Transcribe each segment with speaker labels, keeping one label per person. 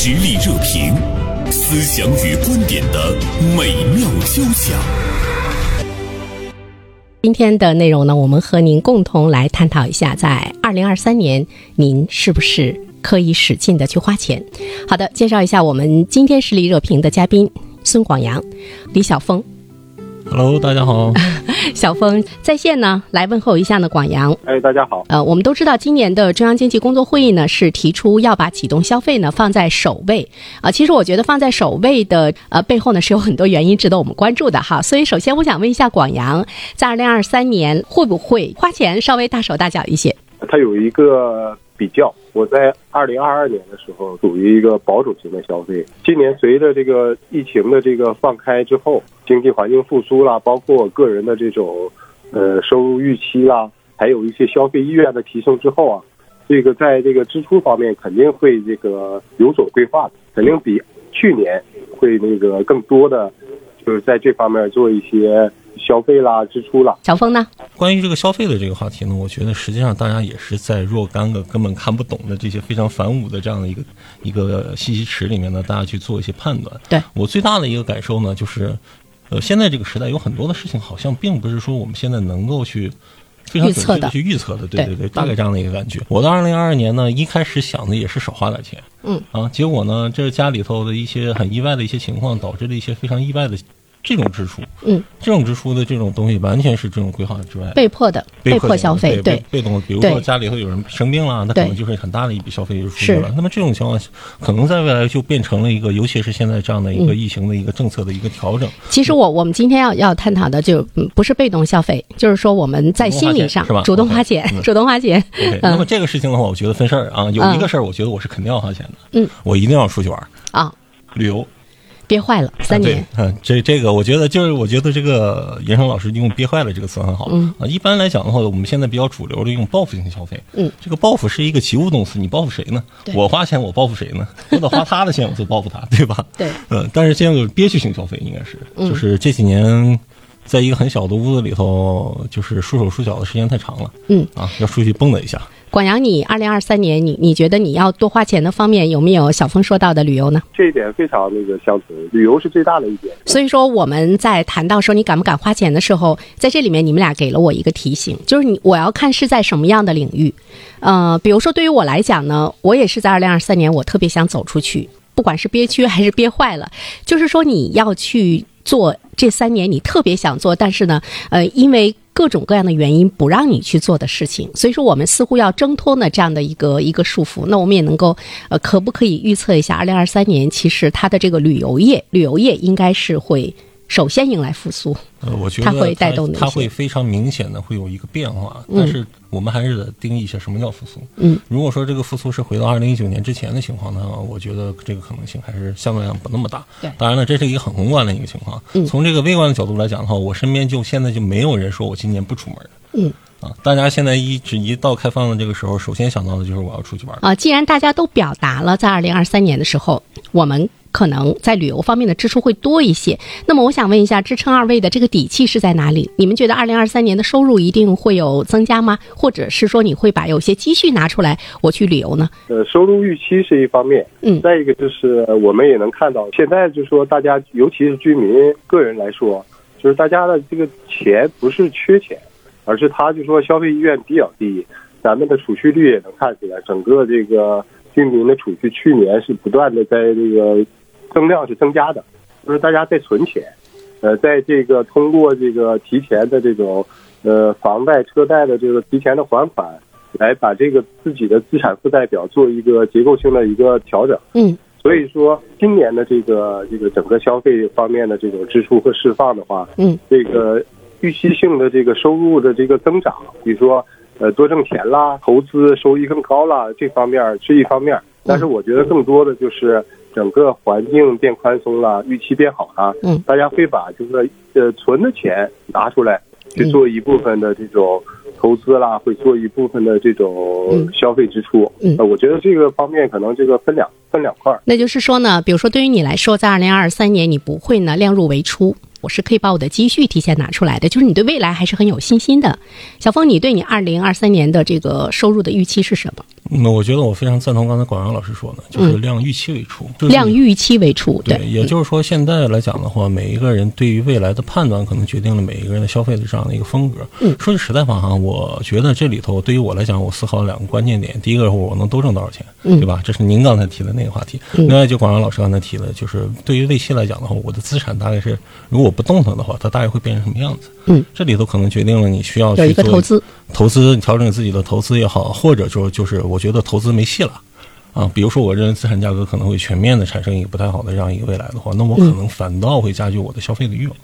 Speaker 1: 实力热评，思想与观点的美妙交响。
Speaker 2: 今天的内容呢，我们和您共同来探讨一下，在二零二三年，您是不是可以使劲的去花钱？好的，介绍一下我们今天实力热评的嘉宾孙广阳、李晓峰。
Speaker 3: Hello，大家好。
Speaker 2: 小峰在线呢，来问候一下呢，广阳。
Speaker 4: 哎，大家好。
Speaker 2: 呃，我们都知道，今年的中央经济工作会议呢是提出要把启动消费呢放在首位啊、其实我觉得放在首位的呃背后呢是有很多原因值得我们关注的哈。所以首先我想问一下广阳，在二零二三年会不会花钱稍微大手大脚一些？
Speaker 4: 它有一个比较，我在二零二二年的时候属于一个保守型的消费。今年随着这个疫情的这个放开之后，经济环境复苏啦，包括个人的这种呃收入预期啦，还有一些消费意愿的提升之后啊，这个在这个支出方面肯定会这个有所规划，肯定比去年会那个更多的就是在这方面做一些消费啦、支出啦。
Speaker 2: 小峰呢？
Speaker 3: 关于这个消费的这个话题呢，我觉得实际上大家也是在若干个根本看不懂的这些非常反武的这样的一个一个信息池里面呢，大家去做一些判断。
Speaker 2: 对
Speaker 3: 我最大的一个感受呢，就是，呃，现在这个时代有很多的事情好像并不是说我们现在能够去。非常
Speaker 2: 预测的
Speaker 3: 准确的去预测的，对
Speaker 2: 对
Speaker 3: 对对，大概这样的一个感觉。我到二零二二年呢，一开始想的也是少花点钱，
Speaker 2: 嗯
Speaker 3: 啊，结果呢，这家里头的一些很意外的一些情况，导致了一些非常意外的这种支出，
Speaker 2: 嗯，
Speaker 3: 这种支出的这种东西完全是这种规划之外，
Speaker 2: 被迫的，被迫消费，
Speaker 3: 对
Speaker 2: 对。
Speaker 3: 被被动的，比如说家里头有人生病了，那可能就是很大的一笔消费就出去了。那么这种情况，可能在未来就变成了一个，尤其是现在这样的一个疫情的一个政策的一个调整。
Speaker 2: 其实我我们今天要要探讨的就嗯不是被动消费，就是说我们在心理上
Speaker 3: 主动花钱是吧？
Speaker 2: 主动花钱，
Speaker 3: 嗯。
Speaker 2: 主动花钱。
Speaker 3: 那么这个事情的话，我觉得分事儿啊，有一个事儿，我觉得我是肯定要花钱的。
Speaker 2: 嗯，
Speaker 3: 我一定要出去玩儿。
Speaker 2: 啊，
Speaker 3: 旅游。
Speaker 2: 憋坏了三年，
Speaker 3: 嗯，这这个我觉得就是我觉得这个严生老师用“憋坏了”这个词很好。
Speaker 2: 嗯
Speaker 3: 啊，一般来讲的话，我们现在比较主流的用报复性消费。
Speaker 2: 嗯，
Speaker 3: 这个报复是一个及物动词，你报复谁呢
Speaker 2: 对？
Speaker 3: 我花钱，我报复谁呢？我得花他的钱，我就报复他，对吧？
Speaker 2: 对。
Speaker 3: 嗯，但是现在有憋屈性消费，应该是，
Speaker 2: 嗯
Speaker 3: 就是这几年。在一个很小的屋子里头，就是束手束脚的时间太长了。
Speaker 2: 嗯
Speaker 3: 啊，要出去蹦跶一下。
Speaker 2: 广阳，你二零二三年，你你觉得你要多花钱的方面有没有小峰说到的旅游呢？
Speaker 4: 这一点非常那个相同，旅游是最大的一点。
Speaker 2: 所以说我们在谈到说你敢不敢花钱的时候，在这里面你们俩给了我一个提醒，就是你我要看是在什么样的领域。呃，比如说对于我来讲呢，我也是在二零二三年，我特别想走出去，不管是憋屈还是憋坏了，就是说你要去做这三年你特别想做，但是呢，呃，因为各种各样的原因不让你去做的事情，所以说我们似乎要挣脱呢这样的一个一个束缚。那我们也能够，呃，可不可以预测一下，二零二三年其实它的这个旅游业，旅游业应该是会首先迎来复苏。
Speaker 3: 呃，我觉得
Speaker 2: 它会带动
Speaker 3: 它会非常明显的会有一个变化，但是我们还是得定义一下什么叫复苏。
Speaker 2: 嗯，
Speaker 3: 如果说这个复苏是回到二零一九年之前的情况呢，我觉得这个可能性还是相对来讲不那么大。
Speaker 2: 对
Speaker 3: 当然了，这是一个很宏观的一个情况。
Speaker 2: 嗯
Speaker 3: 从这个微观的角度来讲的话，我身边就现在就没有人说我今年不出门。
Speaker 2: 嗯。
Speaker 3: 啊，大家现在一直一到开放的这个时候，首先想到的就是我要出去玩。
Speaker 2: 啊，既然大家都表达了在二零二三年的时候，我们可能在旅游方面的支出会多一些，那么我想问一下，支撑二位的这个底气是在哪里？你们觉得二零二三年的收入一定会有增加吗？或者是说你会把有些积蓄拿出来我去旅游呢？
Speaker 4: 呃，收入预期是一方面，
Speaker 2: 嗯
Speaker 4: 再一个就是呃我们也能看到，现在就是说大家，尤其是居民个人来说，就是大家的这个钱不是缺钱，而是他就说消费意愿比较低。咱们的储蓄率也能看出来，整个这个居民的储蓄去年是不断的在这个增量是增加的，就是大家在存钱，呃，在这个通过这个提前的这种呃房贷、车贷的这个提前的还款，来把这个自己的资产负债表做一个结构性的一个调整。
Speaker 2: 嗯
Speaker 4: 所以说，今年的这个这个整个消费方面的这种支出和释放的话，
Speaker 2: 嗯
Speaker 4: 这个预期性的这个收入的这个增长，比如说呃多挣钱啦，投资收益更高啦，这方面是一方面。但是我觉得更多的就是整个环境变宽松了，预期变好了，
Speaker 2: 嗯。
Speaker 4: 大家会把就是说呃存的钱拿出来去做一部分的这种投资啦，会做一部分的这种
Speaker 2: 嗯。
Speaker 4: 消费支出。
Speaker 2: 嗯。
Speaker 4: 呃我觉得这个方面可能这个分两分两块儿。
Speaker 2: 那就是说呢，比如说对于你来说，在二零二三年你不会呢量入为出，我是可以把我的积蓄提前拿出来的，就是你对未来还是很有信心的。小峰，你对你二零二三年的这个收入的预期是什么？
Speaker 3: 那我觉得我非常赞同刚才广阳老师说的，就是量预期为出，就是
Speaker 2: 量预期为出，
Speaker 3: 对，也就是说现在来讲的话，每一个人对于未来的判断，可能决定了每一个人的消费的这样的一个风格。
Speaker 2: 嗯
Speaker 3: 说句实在话哈，我觉得这里头对于我来讲，我思考了两个关键点。第一个，我能多挣多少钱，
Speaker 2: 嗯
Speaker 3: 对吧？这是您刚才提的那个话题。另外，就广阳老师刚才提的，就是对于未期来讲的话，我的资产大概是，如果我不动它的话，它大概会变成什么样子？
Speaker 2: 嗯，
Speaker 3: 这里头可能决定了你需要
Speaker 2: 有一
Speaker 3: 去
Speaker 2: 投资，
Speaker 3: 投资调整自己的投资也好，或者说就是我觉得投资没戏了。啊，比如说我认为资产价格可能会全面的产生一个不太好的这样一个未来的话，那我可能反倒会加剧我的消费的欲望，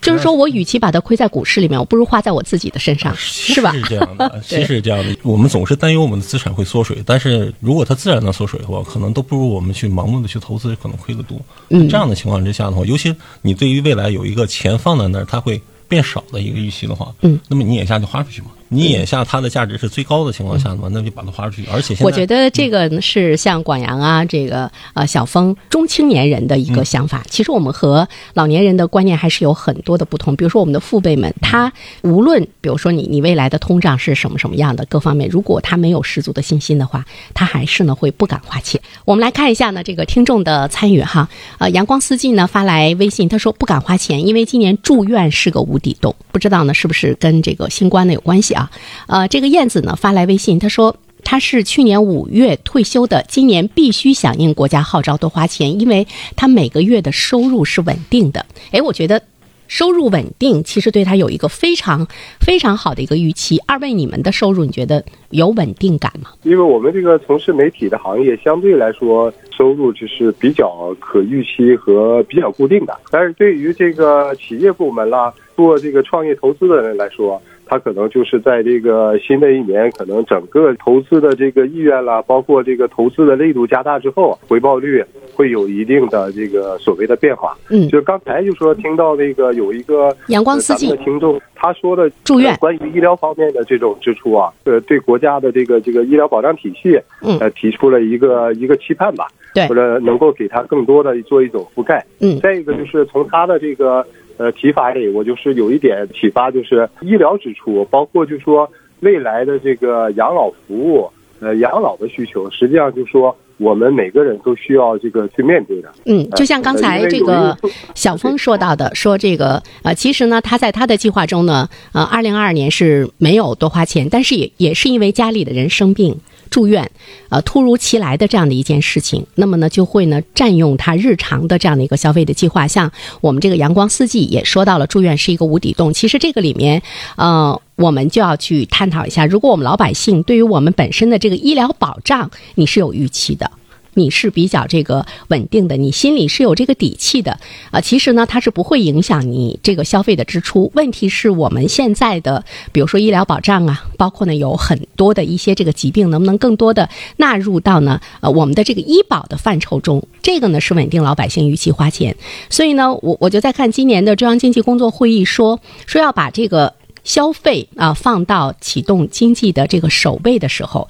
Speaker 2: 就是说我与其把它亏在股市里面，我不如花在我自己的身上，是吧？
Speaker 3: 是这样的，其实是这样的。我们总是担忧我们的资产会缩水，但是如果它自然的缩水的话，可能都不如我们去盲目的去投资可能亏得多。
Speaker 2: 嗯
Speaker 3: 这样的情况之下的话，尤其你对于未来有一个钱放在那儿，它会变少的一个预期的话，
Speaker 2: 嗯，
Speaker 3: 那么你眼下就花出去嘛。你眼下它的价值是最高的情况下的话，那就把它花出去。而且现在
Speaker 2: 我觉得这个是像广阳啊，这个呃小峰中青年人的一个想法。其实我们和老年人的观念还是有很多的不同。比如说我们的父辈们，他无论比如说你你未来的通胀是什么什么样的各方面，如果他没有十足的信心的话，他还是呢会不敢花钱。我们来看一下呢这个听众的参与哈，呃阳光四季呢发来微信，他说不敢花钱，因为今年住院是个无底洞，不知道呢是不是跟这个新冠呢有关系啊？啊呃，这个燕子呢发来微信，他说。他是去年五月退休的，今年必须响应国家号召多花钱，因为他每个月的收入是稳定的。诶，我觉得收入稳定其实对他有一个非常非常好的一个预期。二位，你们的收入你觉得有稳定感吗？
Speaker 4: 因为我们这个从事媒体的行业，相对来说收入就是比较可预期和比较固定的。但是对于这个企业部门啦，做这个创业投资的人来说，他可能就是在这个新的一年，可能整个投资的这个意愿啦，包括这个投资的力度加大之后，回报率会有一定的这个所谓的变化。
Speaker 2: 嗯
Speaker 4: 就刚才就说听到那个有一个
Speaker 2: 阳光四季
Speaker 4: 的听众他说的
Speaker 2: 住院
Speaker 4: 呃关于医疗方面的这种支出啊，呃，对国家的这个这个医疗保障体系，
Speaker 2: 嗯
Speaker 4: 呃，提出了一个一个期盼吧，
Speaker 2: 对
Speaker 4: 或者能够给他更多的做一种覆盖。
Speaker 2: 嗯
Speaker 4: 再一个就是从他的这个呃提法里，我就是有一点启发，就是医疗支出，包括就说未来的这个养老服务，呃，养老的需求，实际上就说我们每个人都需要这个去面对的。
Speaker 2: 嗯，就像刚才这个小峰 说到的，说这个呃，其实呢，他在他的计划中呢，呃，二零二二年是没有多花钱，但是也也是因为家里的人生病。住院，呃，突如其来的这样的一件事情，那么呢，就会呢占用他日常的这样的一个消费的计划。像我们这个阳光四季也说到了，住院是一个无底洞。其实这个里面，呃，我们就要去探讨一下，如果我们老百姓对于我们本身的这个医疗保障，你是有预期的。你是比较这个稳定的，你心里是有这个底气的，啊，其实呢，它是不会影响你这个消费的支出。问题是我们现在的，比如说医疗保障啊，包括呢有很多的一些这个疾病，能不能更多的纳入到呢呃我们的这个医保的范畴中？这个呢是稳定老百姓预期花钱。所以呢，我我就在看今年的中央经济工作会议说说要把这个消费啊放到启动经济的这个首位的时候。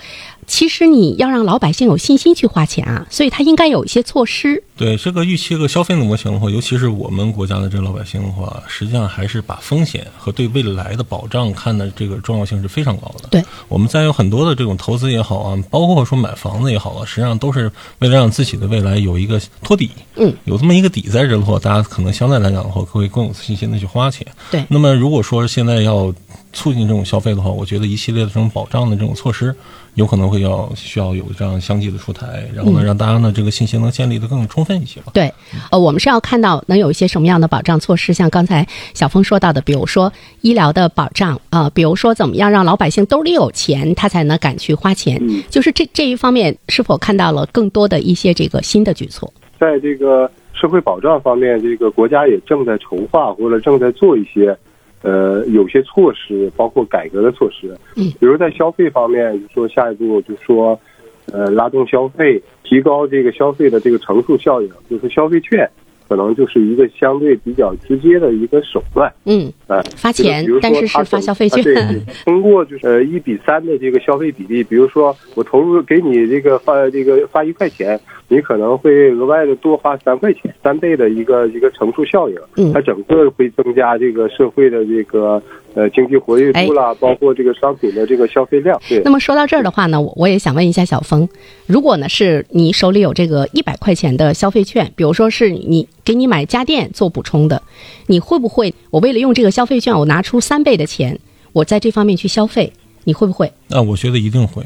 Speaker 2: 其实你要让老百姓有信心去花钱啊，所以他应该有一些措施。
Speaker 3: 对这个预期和消费的模型的话，尤其是我们国家的这个老百姓的话，实际上还是把风险和对未来的保障看的这个重要性是非常高的。
Speaker 2: 对，
Speaker 3: 我们在有很多的这种投资也好啊，包括说买房子也好啊，实际上都是为了让自己的未来有一个托底。
Speaker 2: 嗯，
Speaker 3: 有这么一个底在这的话，大家可能相对来讲的话，会更有信心的去花钱。
Speaker 2: 对
Speaker 3: 那么如果说现在要促进这种消费的话，我觉得一系列的这种保障的这种措施，有可能会要需要有这样相继的出台，然后呢，让大家呢这个信心能建立的更充分一些吧。
Speaker 2: 对，呃，我们是要看到能有一些什么样的保障措施，像刚才小峰说到的，比如说医疗的保障啊、呃比如说怎么样让老百姓兜里有钱，他才能敢去花钱。
Speaker 4: 嗯
Speaker 2: 就是这这一方面，是否看到了更多的一些这个新的举措？
Speaker 4: 在这个社会保障方面，这个国家也正在筹划或者正在做一些，呃，有些措施，包括改革的措施。
Speaker 2: 嗯，
Speaker 4: 比如在消费方面，就说下一步就说，呃，拉动消费，提高这个消费的这个乘数效应，就是消费券，可能就是一个相对比较直接的一个手段。
Speaker 2: 嗯，
Speaker 4: 呃，
Speaker 2: 发钱
Speaker 4: 比如，说
Speaker 2: 但是是
Speaker 4: 他
Speaker 2: 发消费券。
Speaker 4: 啊对，通过就是呃一比三的这个消费比例，比如说我投入给你这个发这个发一块钱，你可能会额外的多花三块钱，三倍的一个一个乘数效应，
Speaker 2: 嗯
Speaker 4: 它整个会增加这个社会的这个呃经济活跃度啦，包括这个商品的这个消费量。对
Speaker 2: 那，么说到这儿的话呢，我我也想问一下小峰，如果呢是你手里有这个一百块钱的消费券，比如说是你给你买家电做补充的，你会不会我为了用这个消费券，我拿出三倍的钱，我在这方面去消费？你会不会？
Speaker 3: 那我觉得一定会，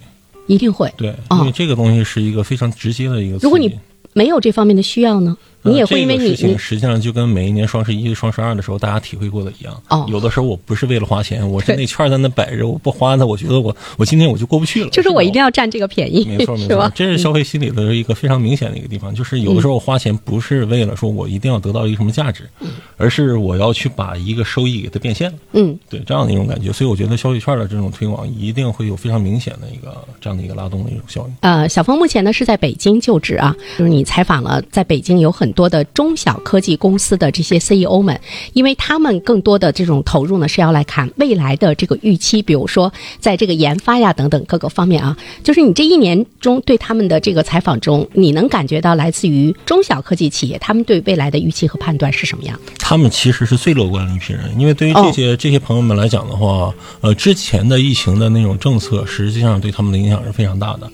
Speaker 2: 一定会。
Speaker 3: 对，
Speaker 2: 哦
Speaker 3: 因为这个东西是一个非常直接的一个。
Speaker 2: 如果你没有这方面的需要呢，
Speaker 3: 呃
Speaker 2: 你也会因为
Speaker 3: 这
Speaker 2: 你你
Speaker 3: 个事情实际上就跟每一年双十一、双十二的时候大家体会过的一样。
Speaker 2: 哦
Speaker 3: 有的时候我不是为了花钱，我是那券在那摆着，我不花它，我觉得我我今天我就过不去了。
Speaker 2: 就是我一定
Speaker 3: 要。
Speaker 2: 占这个便宜，
Speaker 3: 没错，没错，？这是消费心理的一个非常明显的一个地方，就是有的时候花钱不是为了说我一定要得到一个什么价值，而是我要去把一个收益给它变现了。
Speaker 2: 嗯，
Speaker 3: 对这样的一种感觉，所以我觉得消费券的这种推广一定会有非常明显的一个这样的一个拉动的一种效应。
Speaker 2: 呃，小峰目前呢是在北京就职啊，就是你采访了在北京有很多的中小科技公司的这些 CEO 们，因为他们更多的这种投入呢是要来看未来的这个预期，比如说在这个研发呀等等各个方面啊，就是你这一年中对他们的这个采访中，你能感觉到来自于中小科技企业他们对未来的预期和判断是什么样？
Speaker 3: 他们其实是最乐观的一批人，因为对于这些、这些朋友们来讲的话，呃，之前的疫情的那种政策，实际上对他们的影响是非常大的。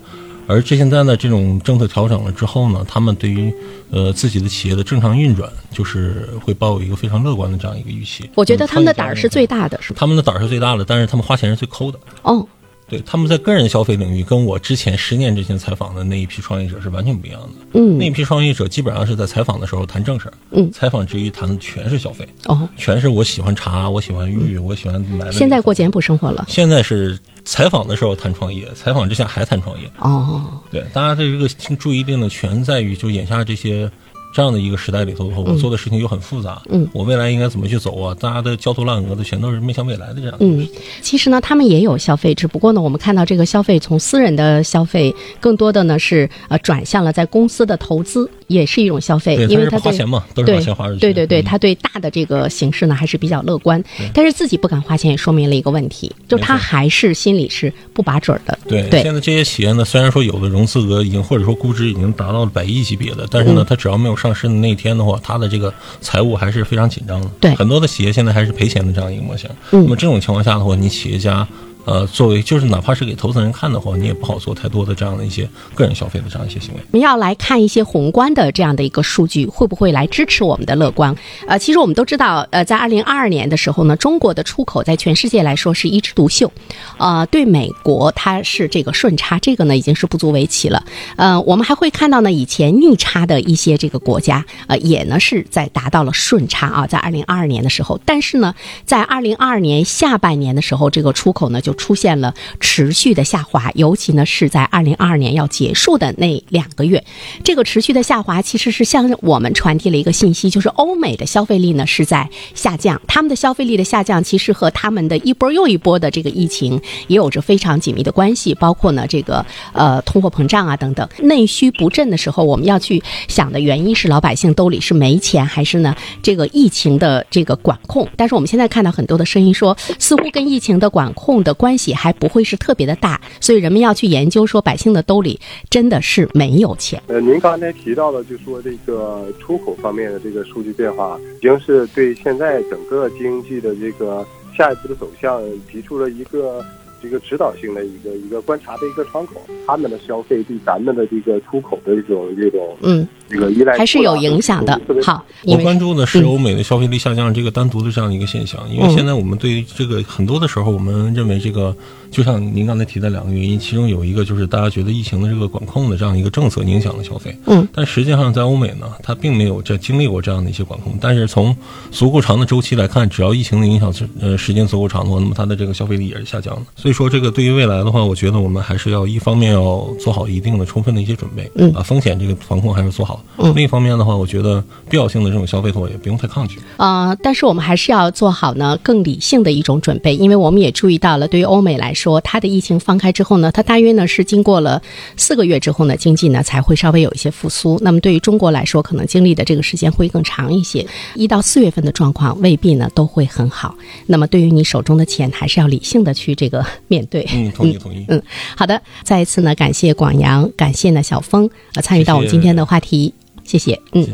Speaker 3: 而这现在呢，这种政策调整了之后呢，他们对于呃自己的企业的正常运转，就是会抱有一个非常乐观的这样一个预期。
Speaker 2: 我觉得
Speaker 3: 嗯
Speaker 2: 他们的胆儿是最，大的，是吧？
Speaker 3: 他们的胆儿是最大的，但是他们花钱是最抠的。
Speaker 2: 哦，
Speaker 3: 对，他们在个人消费领域，跟我之前十年之前采访的那一批创业者是完全不一样的。
Speaker 2: 嗯
Speaker 3: 那一批创业者基本上是在采访的时候谈正事儿，
Speaker 2: 嗯
Speaker 3: 采访之余谈的全是消费，
Speaker 2: 哦，
Speaker 3: 全是我喜欢茶，我喜欢玉，我喜欢买。
Speaker 2: 现在过简朴生活了。
Speaker 3: 现在是采访的时候谈创业，采访之下还谈创业。
Speaker 2: 哦，
Speaker 3: 对，大家的这个注意力呢，全在于就眼下这些这样的一个时代里头的话，我做的事情又很复杂，
Speaker 2: 嗯，
Speaker 3: 我未来应该怎么去走啊？大家的焦头烂额的全都是面向未来的这样的
Speaker 2: 嗯，其实呢，他们也有消费，只不过呢，我们看到这个消费从私人的消费，更多的呢是呃转向了在公司的投资，也是一种消费，因为他
Speaker 3: 花钱嘛，都是
Speaker 2: 对
Speaker 3: 把钱花出去。
Speaker 2: 对对对，
Speaker 3: 嗯
Speaker 2: 他对大的这个形势呢还是比较乐观，但是自己不敢花钱，也说明了一个问题，就他还是心里是不把准儿的。
Speaker 3: 对，现在这些企业呢，虽然说有的融资额已经或者说估值已经达到了百亿级别的，但
Speaker 2: 嗯
Speaker 3: 是呢，它只要没有上市的那一天的话，它的这个财务还是非常紧张的。
Speaker 2: 对
Speaker 3: 很多的企业现在还是赔钱的这样一个模型。
Speaker 2: 嗯
Speaker 3: 那么这种情况下的话，你企业家。呃，作为就是哪怕是给投资人看的话，你也不好做太多的这样的一些个人消费的这样一些行为。
Speaker 2: 我们要来看一些宏观的这样的一个数据，会不会来支持我们的乐观？呃，其实我们都知道，呃，在二零二二年的时候呢，中国的出口在全世界来说是一枝独秀，呃，对美国它是这个顺差，这个呢已经是不足为奇了。呃，我们还会看到呢，以前逆差的一些这个国家，呃，也呢是在达到了顺差啊，在二零二二年的时候，但是呢，在二零二二年下半年的时候，这个出口呢就出现了持续的下滑，尤其呢是在二零二二年要结束的那两个月，这个持续的下滑其实是向我们传递了一个信息，就是欧美的消费力呢是在下降，他们的消费力的下降其实和他们的一波又一波的这个疫情也有着非常紧密的关系，包括呢这个呃通货膨胀啊等等，内需不振的时候，我们要去想的原因是老百姓兜里是没钱，还是呢这个疫情的这个管控？但是我们现在看到很多的声音说，似乎跟疫情的管控的关系还不会是特别的大，所以人们要去研究说百姓的兜里真的是没有钱。
Speaker 4: 呃，您刚才提到的，就说这个出口方面的这个数据变化，已经是对现在整个经济的这个下一步的走向提出了一个这个指导性的一个一个观察的一个窗口。他们的消费对咱们的这个出口的一种这种
Speaker 2: 嗯，
Speaker 4: 这个依赖
Speaker 2: 还是有影响的。好，
Speaker 3: 我关注的是
Speaker 2: 嗯
Speaker 3: 欧美的消费力下降这个单独的这样一个现象，因为
Speaker 2: 嗯
Speaker 3: 现在我们对于这个很多的时候，我们认为这个就像您刚才提的两个原因，其中有一个就是大家觉得疫情的这个管控的这样一个政策影响了消费，
Speaker 2: 嗯，
Speaker 3: 但实际上在欧美呢，它并没有这经历过这样的一些管控，但是从足够长的周期来看，只要疫情的影响是呃时间足够长的话，那么它的这个消费力也是下降的。所以说，这个对于未来的话，我觉得我们还是要一方面要做好一定的充分的一些准备，
Speaker 2: 嗯
Speaker 3: 啊，风险这个防控还是做好
Speaker 2: 嗯
Speaker 3: 另一方面的话，我觉得必要性的这种消费的话，也不用太抗拒。
Speaker 2: 呃，但是我们还是要做好呢更理性的一种准备，因为我们也注意到了，对于欧美来说，它的疫情放开之后呢，它大约呢是经过了四个月之后呢，经济呢才会稍微有一些复苏。那么对于中国来说，可能经历的这个时间会更长一些，一到四月份的状况未必呢都会很好。那么对于你手中的钱，还是要理性的去这个面对。
Speaker 3: 嗯，同意 同意。
Speaker 2: 嗯，好的，再一次呢，感谢广阳，感谢呢小峰，呃，参与到我们今天的话题，谢谢，嗯。